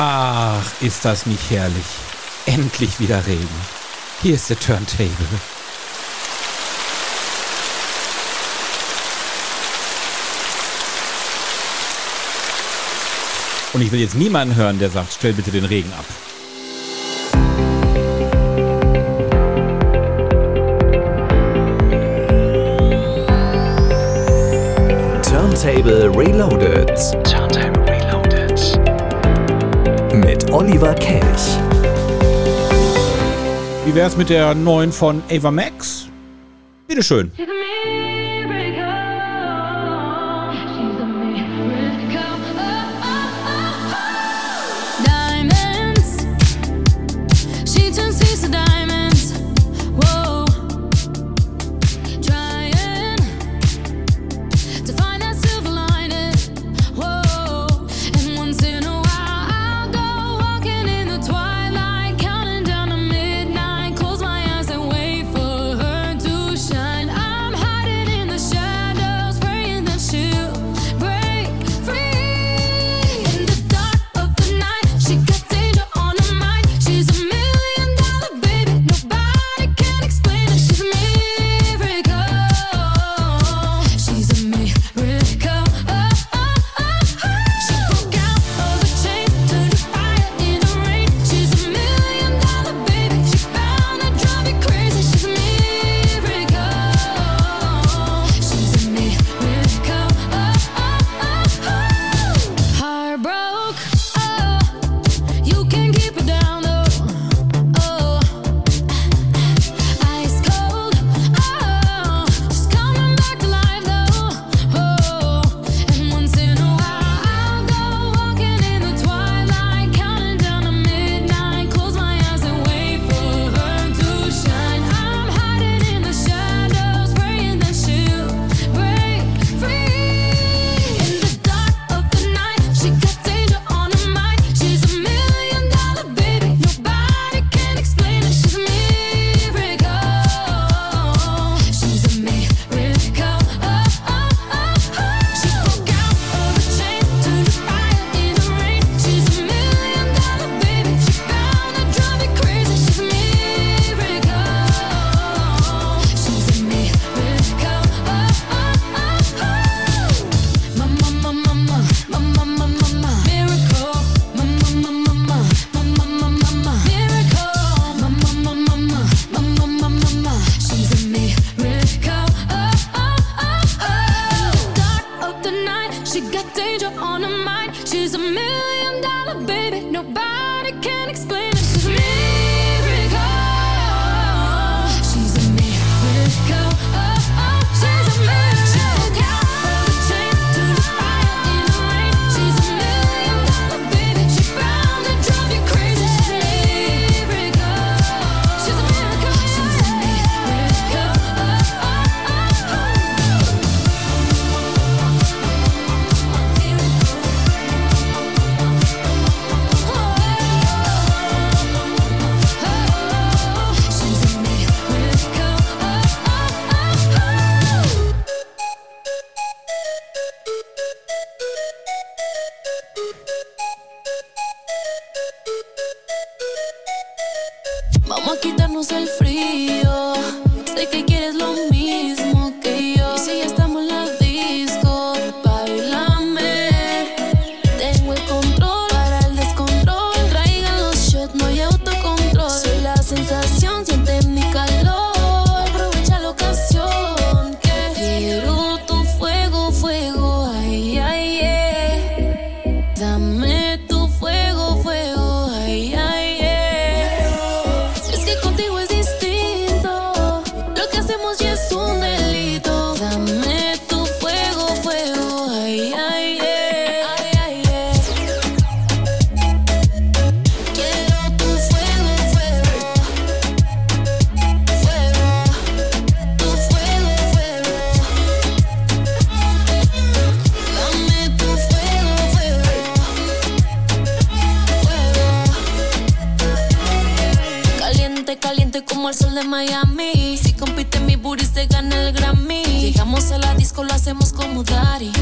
Ach, ist das nicht herrlich. Endlich wieder Regen. Hier ist der Turntable. Und ich will jetzt niemanden hören, der sagt, stell bitte den Regen ab. Turntable Reloaded. Turntable Oliver Kelch. Wie wär's mit der neuen von Ava Max? Bitteschön.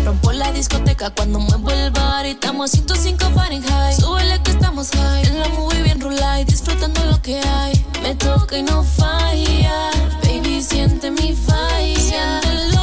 Rompo la discoteca cuando muevo el bar y estamos a 105 Fahrenheit. Súbele que estamos high. En la movie bien y disfrutando lo que hay. Me toca y no falla. Baby, siente mi falla. Siéntelo,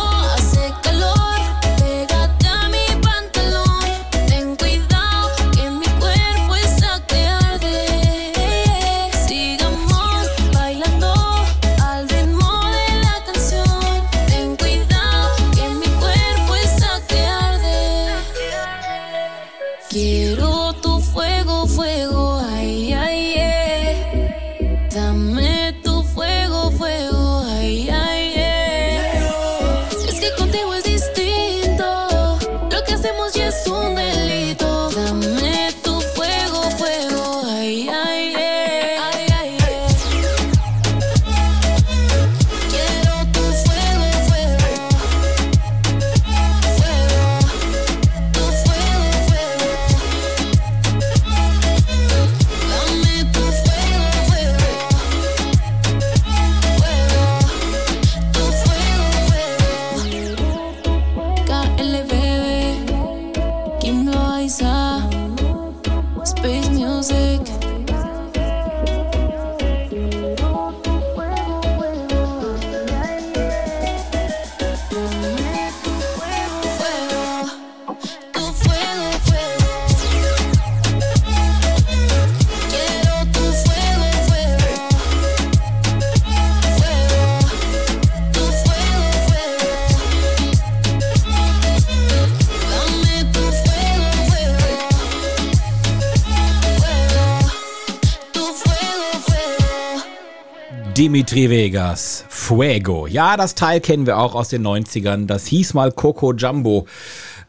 Dimitri Vegas, Fuego. Ja, das Teil kennen wir auch aus den 90ern. Das hieß mal Coco Jumbo.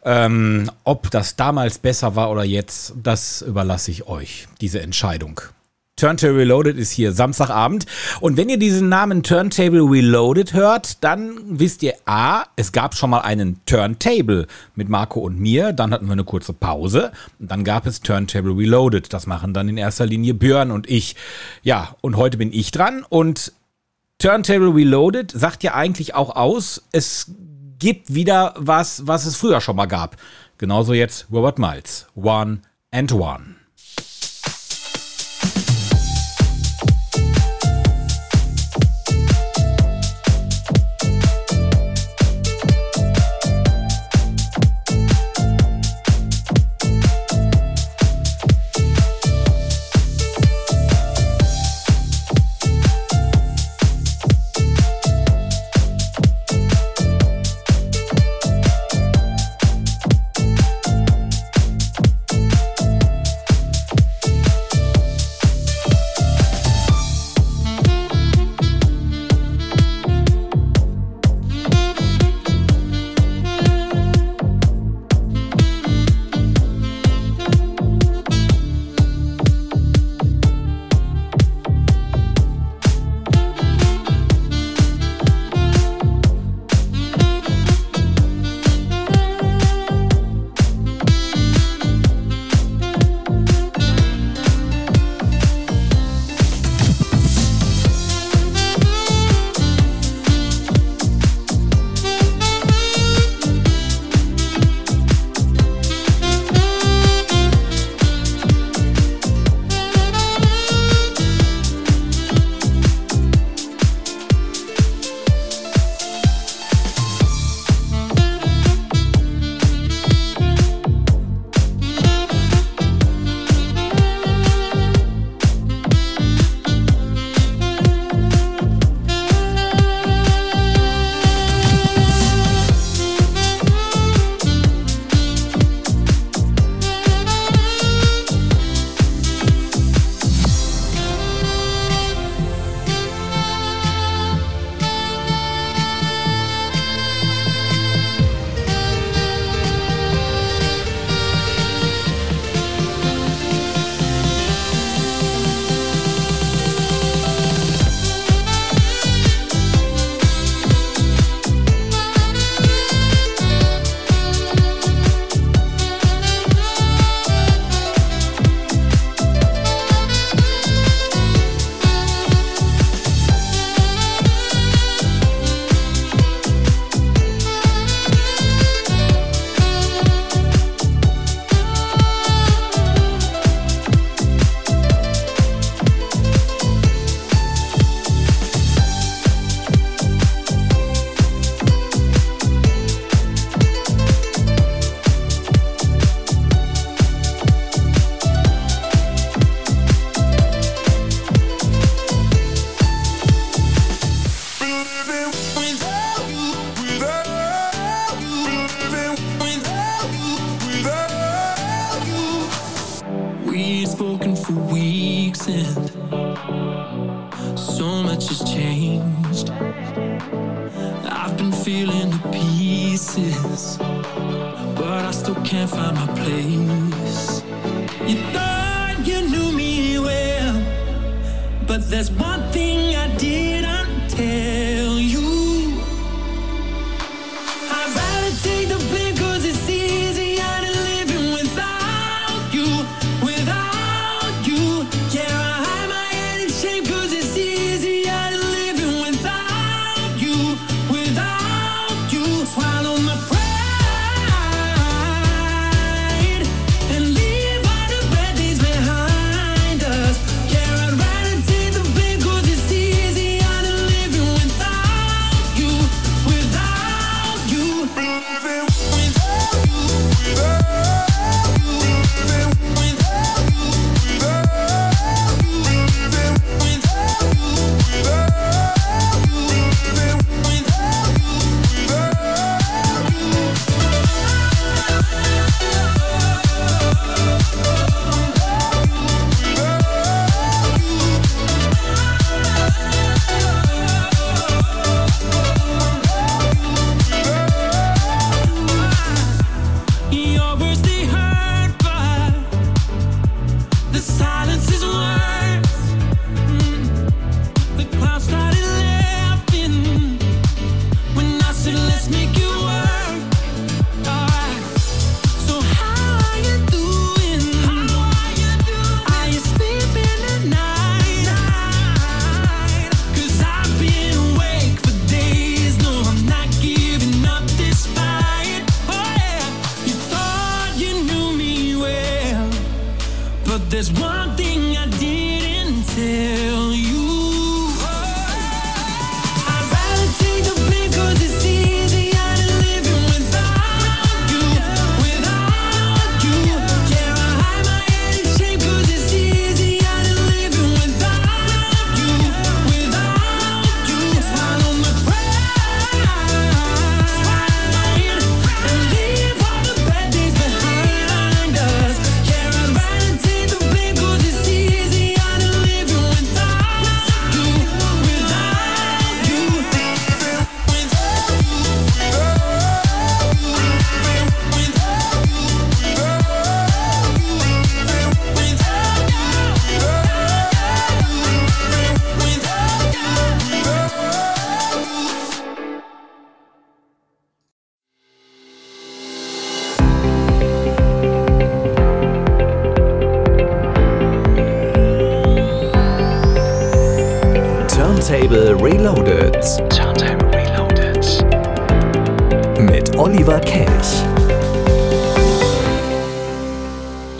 Ähm, ob das damals besser war oder jetzt, das überlasse ich euch, diese Entscheidung. Turntable Reloaded ist hier Samstagabend. Und wenn ihr diesen Namen Turntable Reloaded hört, dann wisst ihr A, es gab schon mal einen Turntable mit Marco und mir. Dann hatten wir eine kurze Pause. Und dann gab es Turntable Reloaded. Das machen dann in erster Linie Björn und ich. Ja, und heute bin ich dran. Und Turntable Reloaded sagt ja eigentlich auch aus, es gibt wieder was, was es früher schon mal gab. Genauso jetzt Robert Miles. One and One.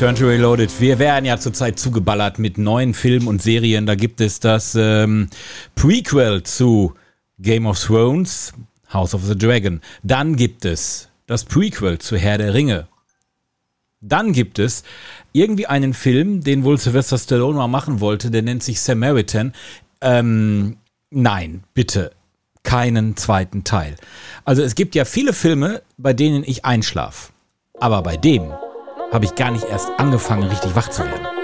Return to Reloaded. Wir werden ja zurzeit zugeballert mit neuen Filmen und Serien. Da gibt es das ähm, Prequel zu Game of Thrones, House of the Dragon. Dann gibt es das Prequel zu Herr der Ringe. Dann gibt es irgendwie einen Film, den wohl Sylvester Stallone mal machen wollte, der nennt sich Samaritan. Ähm, nein, bitte keinen zweiten Teil. Also es gibt ja viele Filme, bei denen ich einschlaf. Aber bei dem habe ich gar nicht erst angefangen, richtig wach zu werden.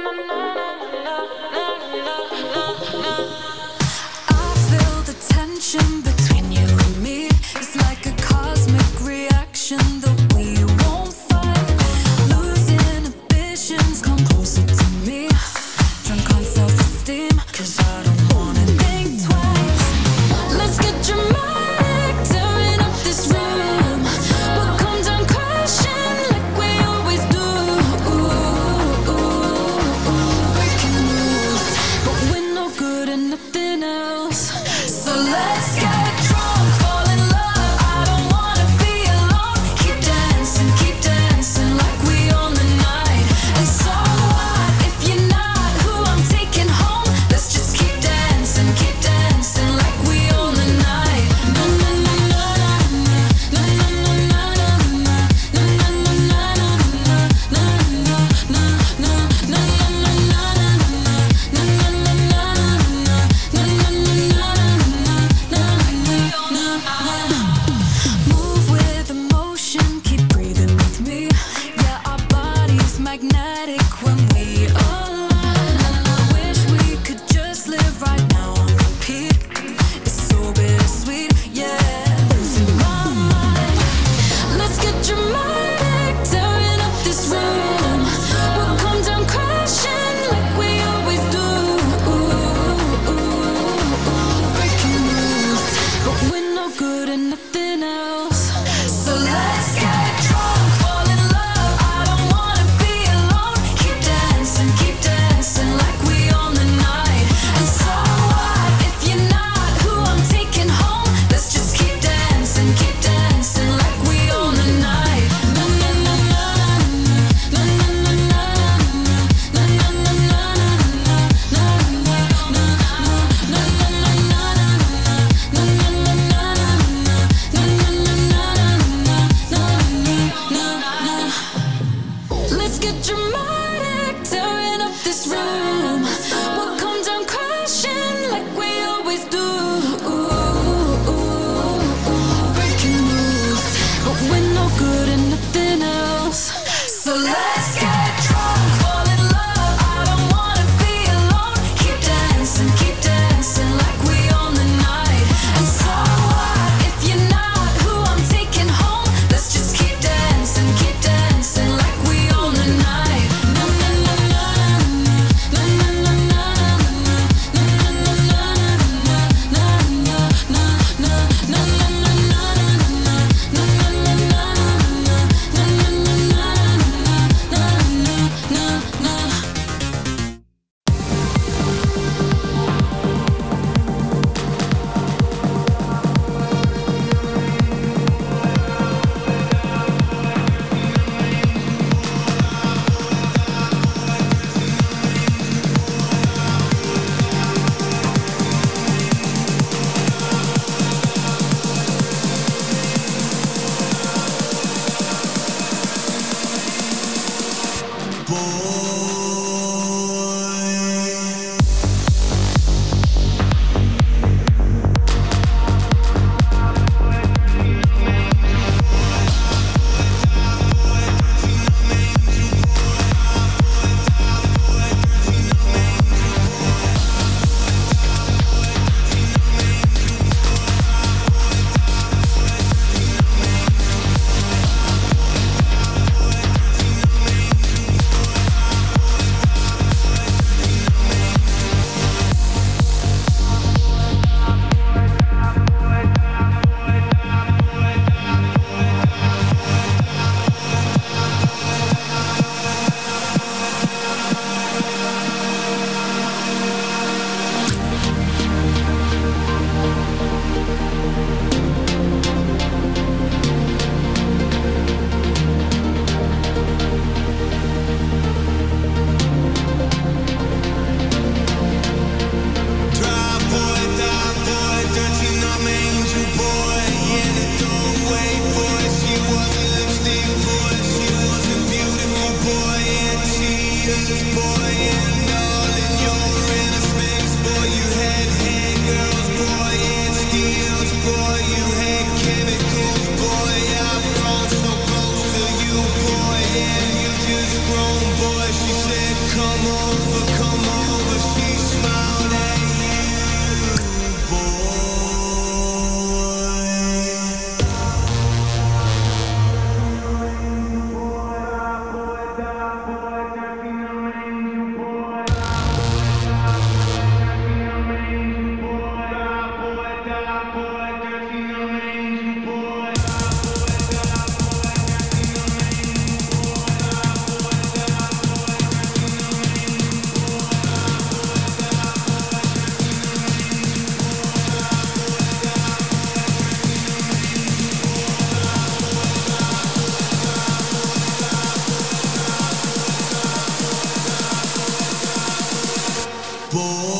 boy.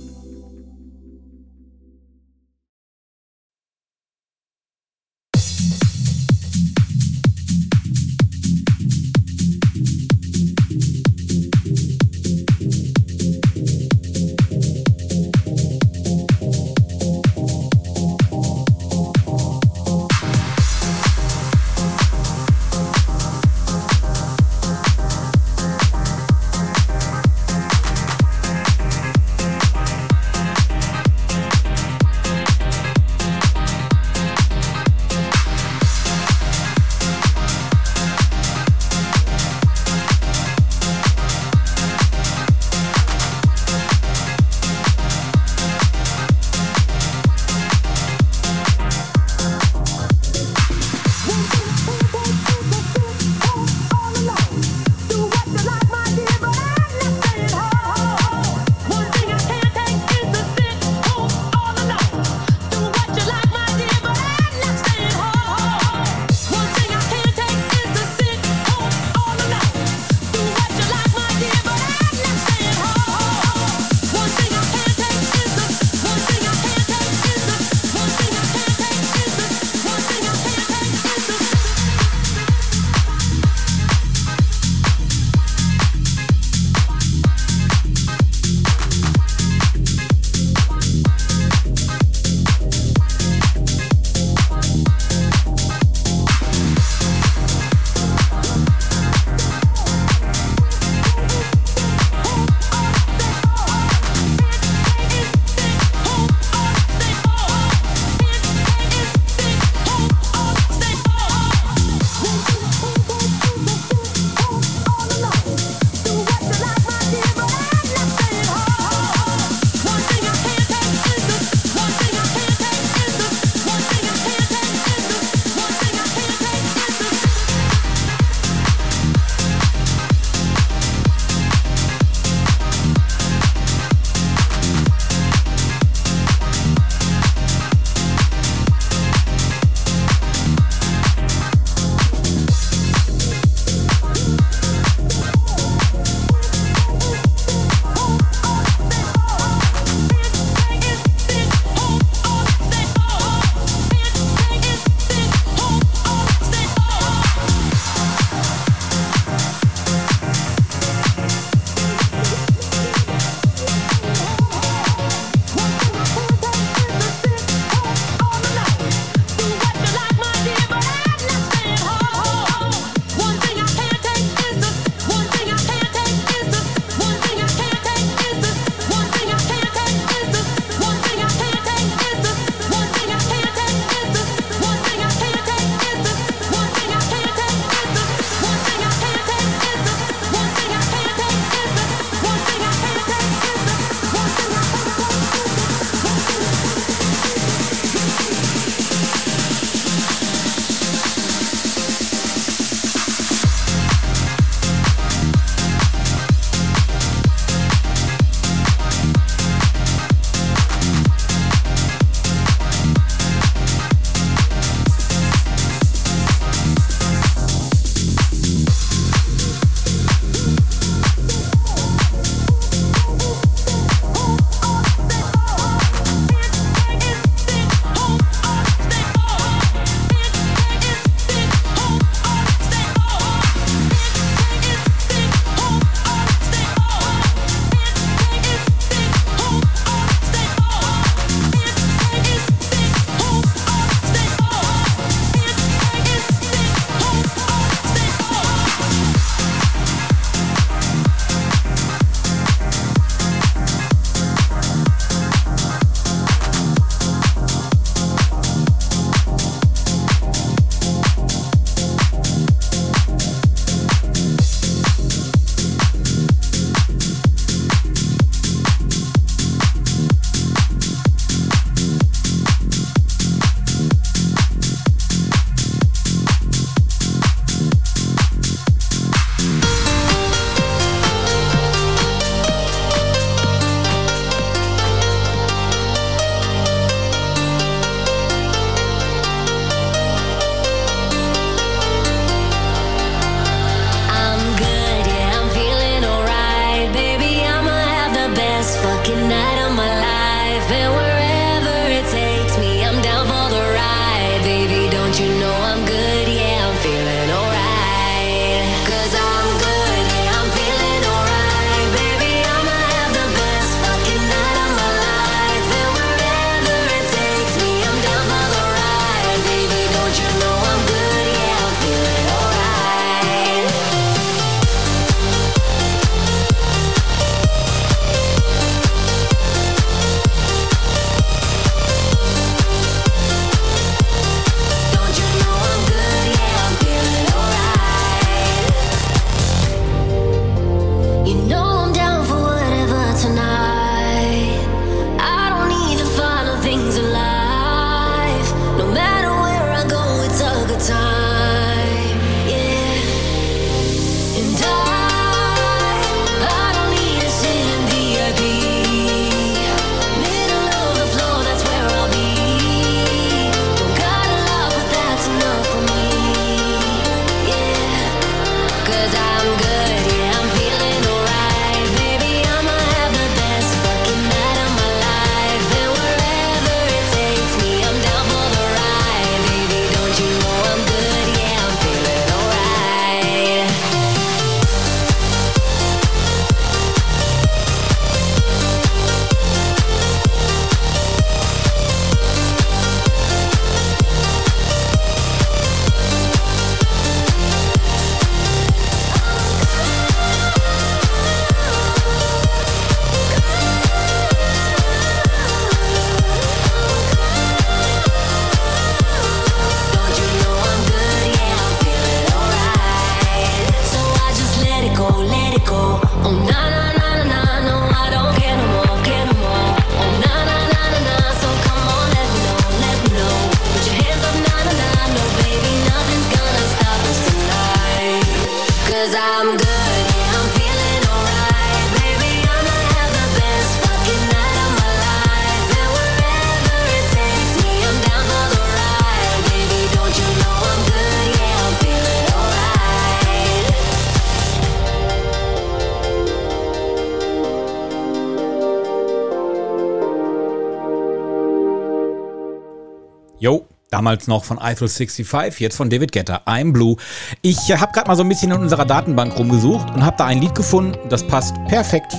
Jo, Damals noch von Eiffel 65, jetzt von David Getter, I'm Blue. Ich äh, habe gerade mal so ein bisschen in unserer Datenbank rumgesucht und habe da ein Lied gefunden, das passt perfekt.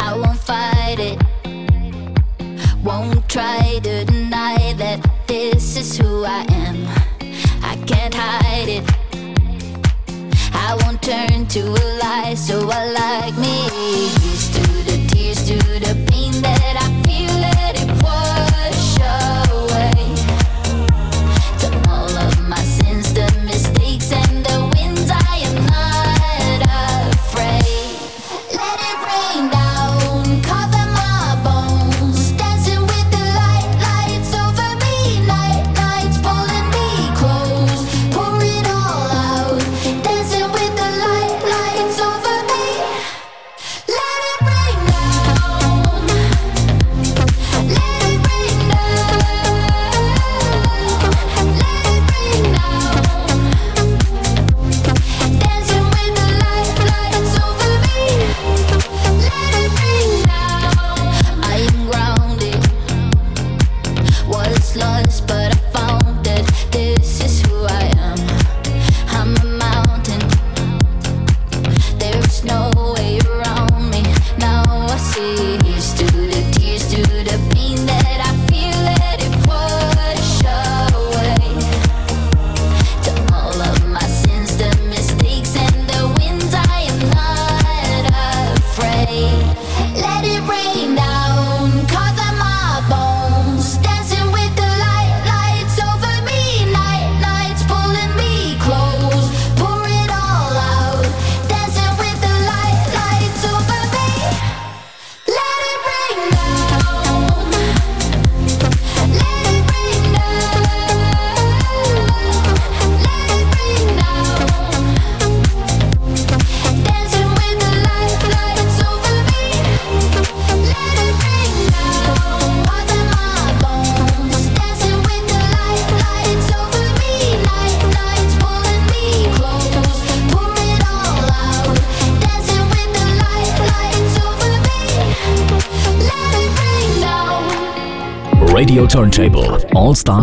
I won't fight it. Won't try to deny that this is who I am. I can't hide it. I won't turn to a lie, so I like me.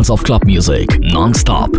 hours of club music non-stop.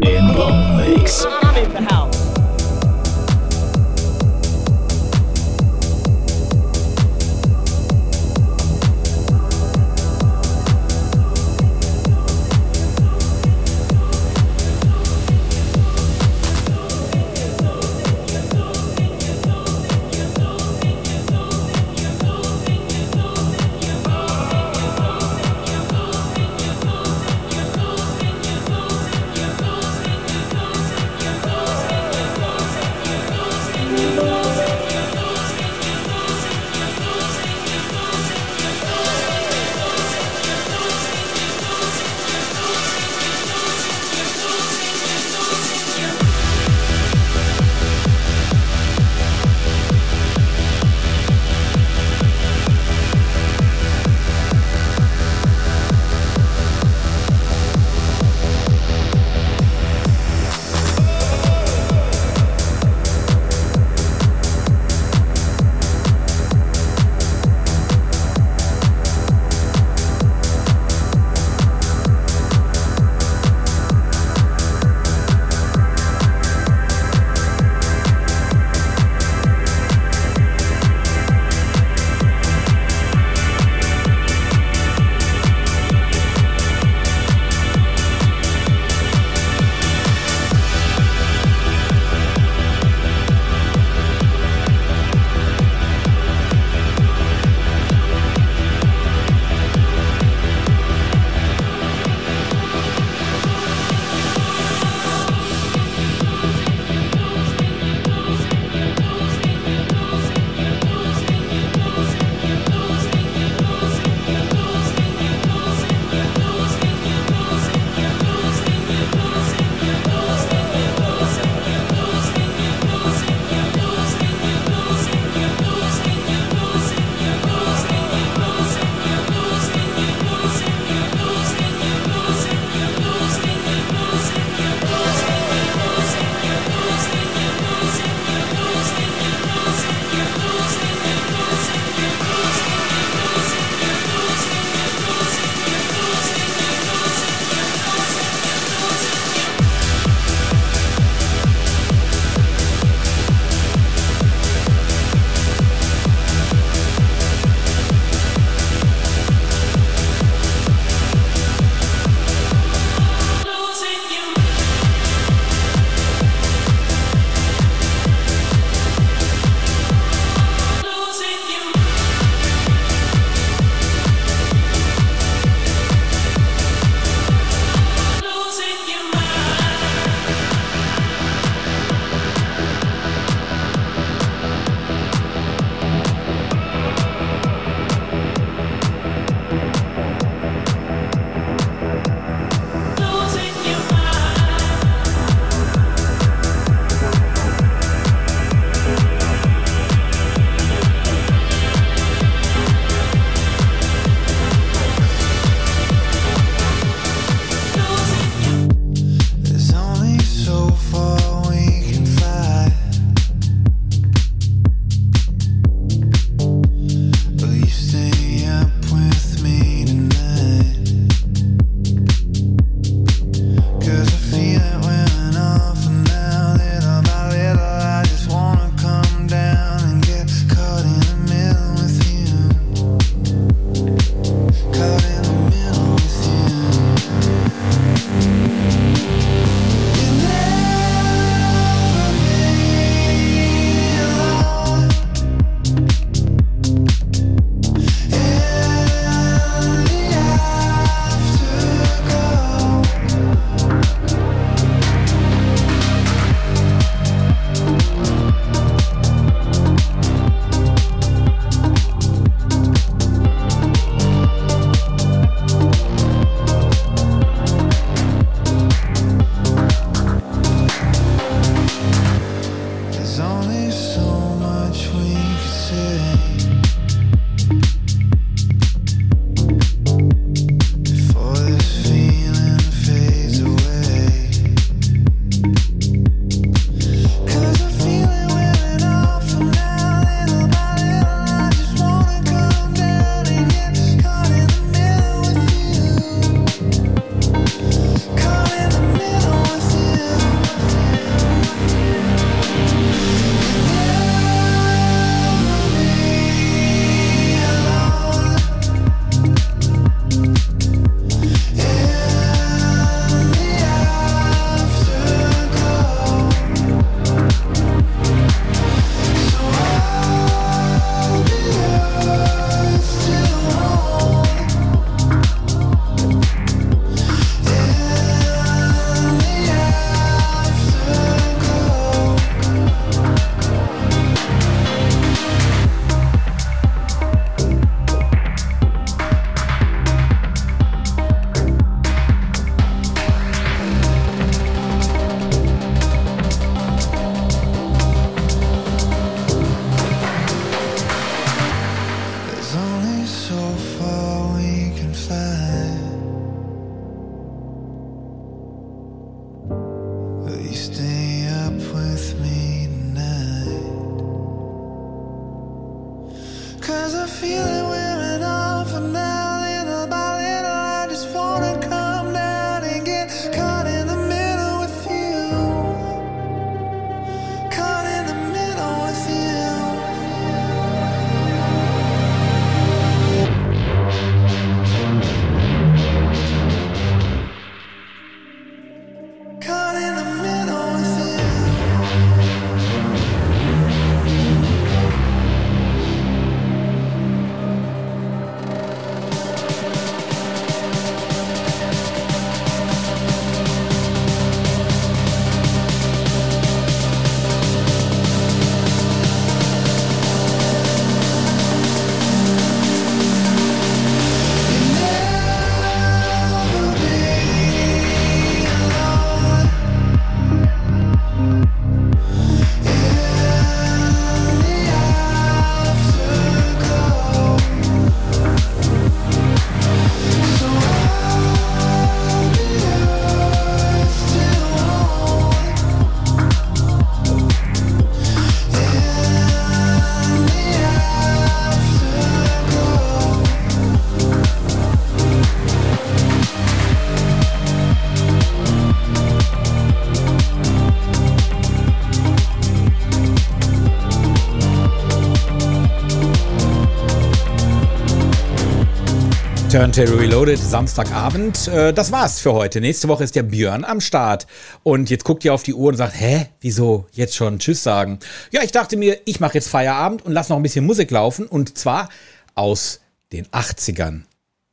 Turntable Reloaded, Samstagabend. Äh, das war's für heute. Nächste Woche ist der Björn am Start. Und jetzt guckt ihr auf die Uhr und sagt, hä, wieso jetzt schon Tschüss sagen? Ja, ich dachte mir, ich mache jetzt Feierabend und lass noch ein bisschen Musik laufen. Und zwar aus den 80ern.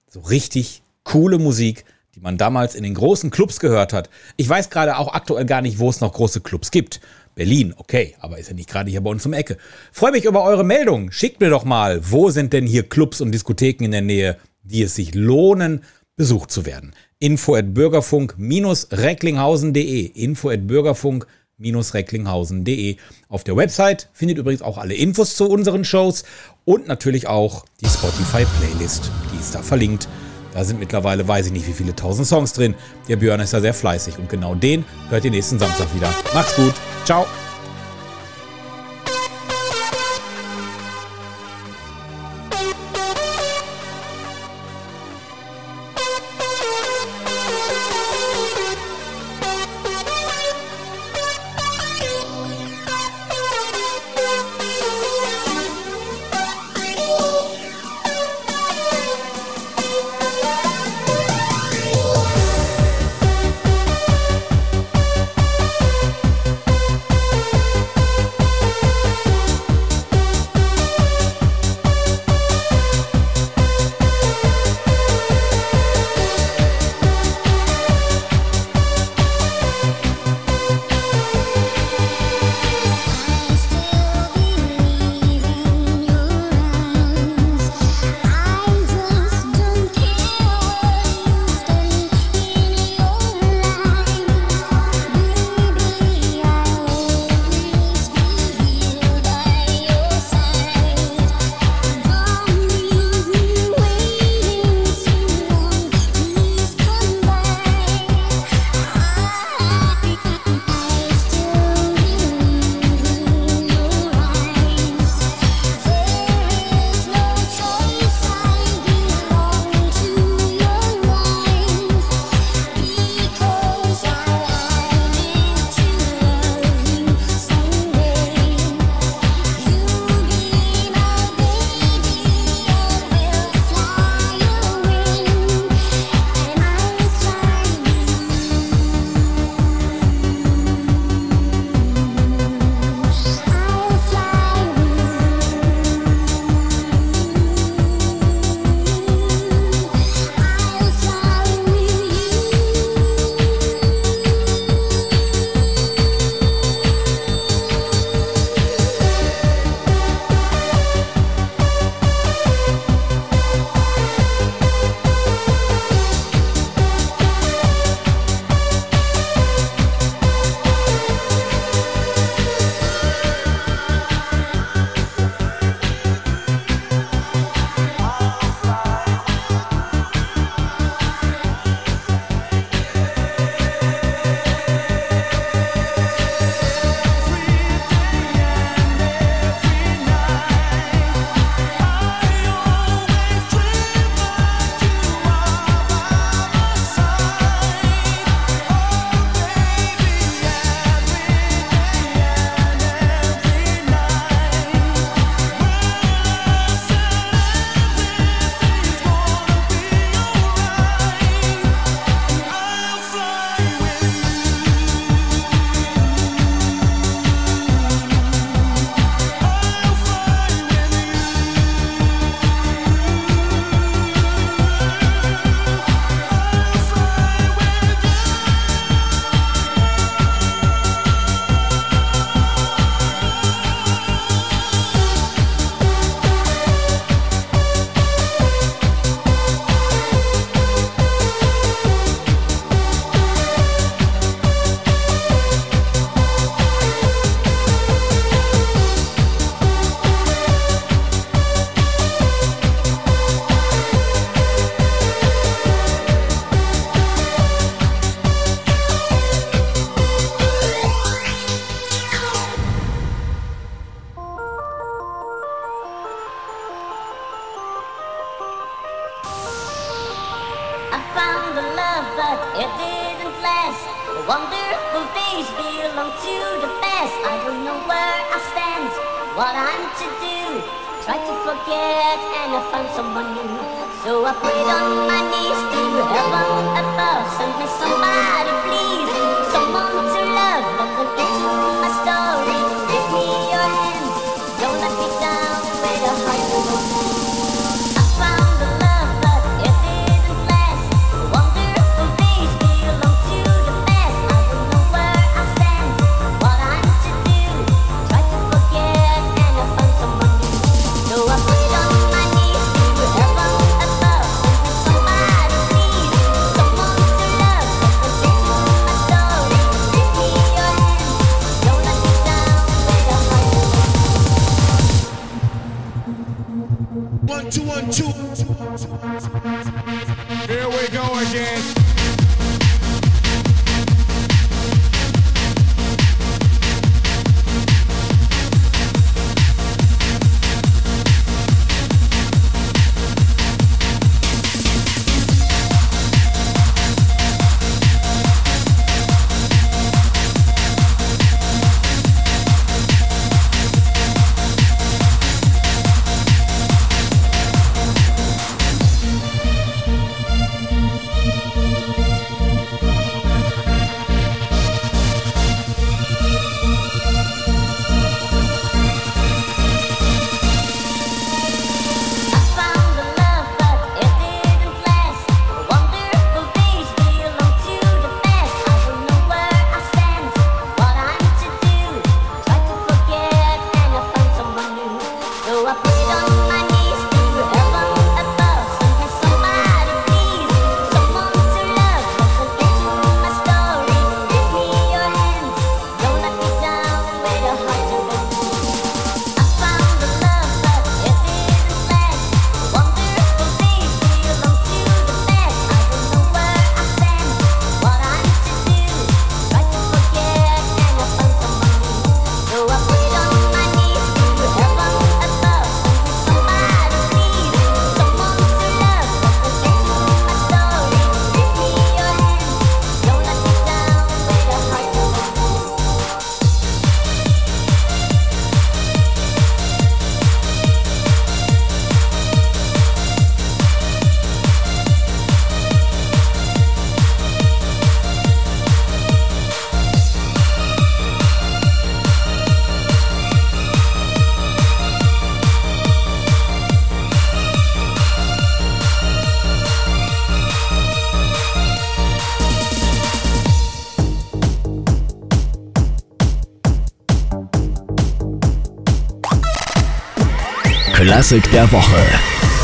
So richtig coole Musik, die man damals in den großen Clubs gehört hat. Ich weiß gerade auch aktuell gar nicht, wo es noch große Clubs gibt. Berlin, okay, aber ist ja nicht gerade hier bei uns um Ecke. Freue mich über eure Meldungen. Schickt mir doch mal, wo sind denn hier Clubs und Diskotheken in der Nähe? Die es sich lohnen, besucht zu werden. Info at bürgerfunk-recklinghausen.de. Info at bürgerfunk-recklinghausen.de. Auf der Website findet übrigens auch alle Infos zu unseren Shows und natürlich auch die Spotify-Playlist. Die ist da verlinkt. Da sind mittlerweile, weiß ich nicht, wie viele tausend Songs drin. Der Björn ist da sehr fleißig und genau den hört ihr nächsten Samstag wieder. Macht's gut. Ciao. get and I found someone new. So I prayed on my knees to heaven above. Send me somebody, please. Someone to love that can my story. Klassik der Woche.